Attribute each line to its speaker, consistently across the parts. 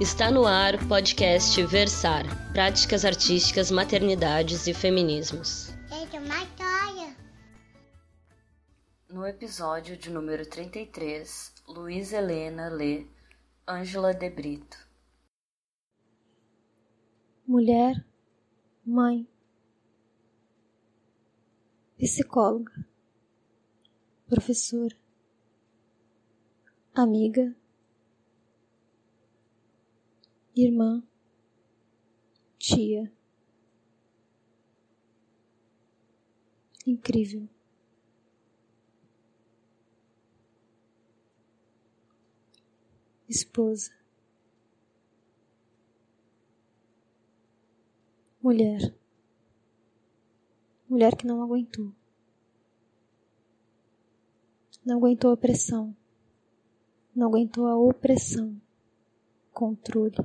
Speaker 1: Está no ar o podcast Versar Práticas Artísticas, Maternidades e Feminismos. No episódio de número 33, Luiz Helena lê Ângela de Brito.
Speaker 2: Mulher, mãe, psicóloga, professora, amiga, irmã, tia. Incrível. Esposa. Mulher. Mulher que não aguentou. Não aguentou a pressão. Não aguentou a opressão. Controle.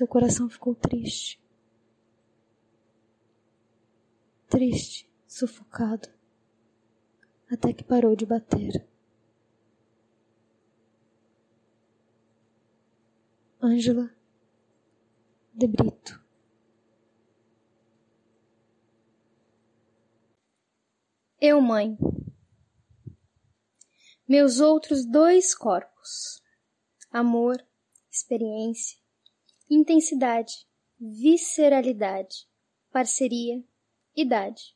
Speaker 2: Seu coração ficou triste. Triste, sufocado, até que parou de bater. Ângela de Brito.
Speaker 3: Eu, mãe. Meus outros dois corpos. Amor, experiência, intensidade, visceralidade, parceria, idade.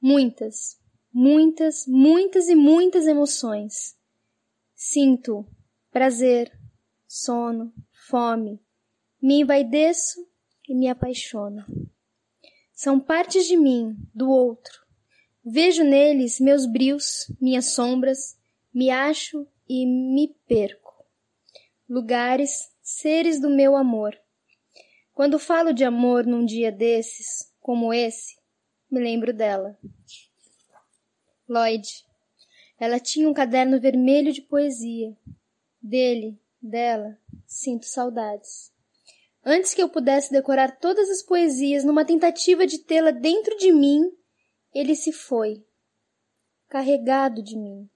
Speaker 3: Muitas, muitas, muitas e muitas emoções. Sinto prazer, sono, fome, me envaideço e me apaixono. São partes de mim, do outro. Vejo neles meus brios, minhas sombras, me acho e me perco. Lugares, seres do meu amor. Quando falo de amor num dia desses, como esse, me lembro dela. Lloyd. Ela tinha um caderno vermelho de poesia. Dele, dela, sinto saudades. Antes que eu pudesse decorar todas as poesias numa tentativa de tê-la dentro de mim, ele se foi, carregado de mim.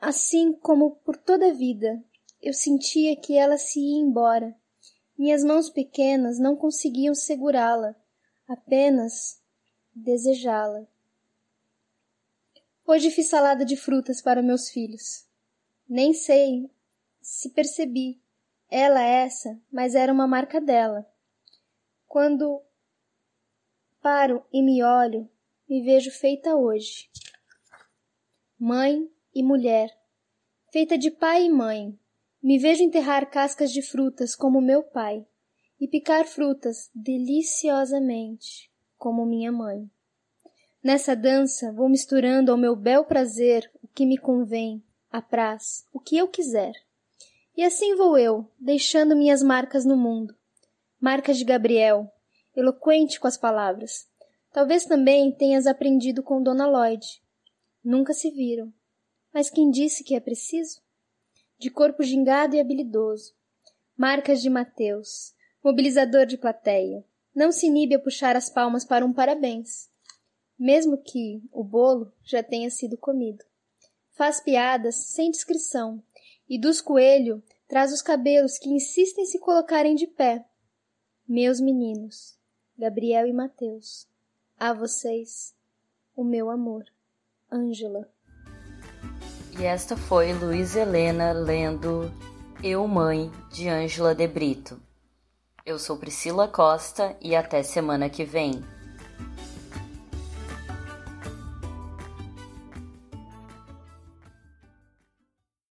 Speaker 3: Assim como por toda a vida, eu sentia que ela se ia embora. Minhas mãos pequenas não conseguiam segurá-la, apenas desejá-la. Hoje fiz salada de frutas para meus filhos. Nem sei se percebi. Ela essa, mas era uma marca dela. Quando paro e me olho, me vejo feita hoje. Mãe e mulher, feita de pai e mãe, me vejo enterrar cascas de frutas como meu pai e picar frutas deliciosamente como minha mãe. Nessa dança vou misturando ao meu bel prazer o que me convém, apraz, o que eu quiser. E assim vou eu, deixando minhas marcas no mundo. Marcas de Gabriel, eloquente com as palavras. Talvez também tenhas aprendido com Dona Lloyd. Nunca se viram. Mas quem disse que é preciso? De corpo gingado e habilidoso. Marcas de Mateus, mobilizador de plateia. Não se inibe a puxar as palmas para um parabéns. Mesmo que o bolo já tenha sido comido. Faz piadas sem descrição, e dos coelho traz os cabelos que insistem se colocarem de pé. Meus meninos, Gabriel e Mateus, a vocês, o meu amor, Ângela.
Speaker 1: E esta foi Luiz Helena lendo Eu Mãe de Ângela de Brito. Eu sou Priscila Costa e até semana que vem.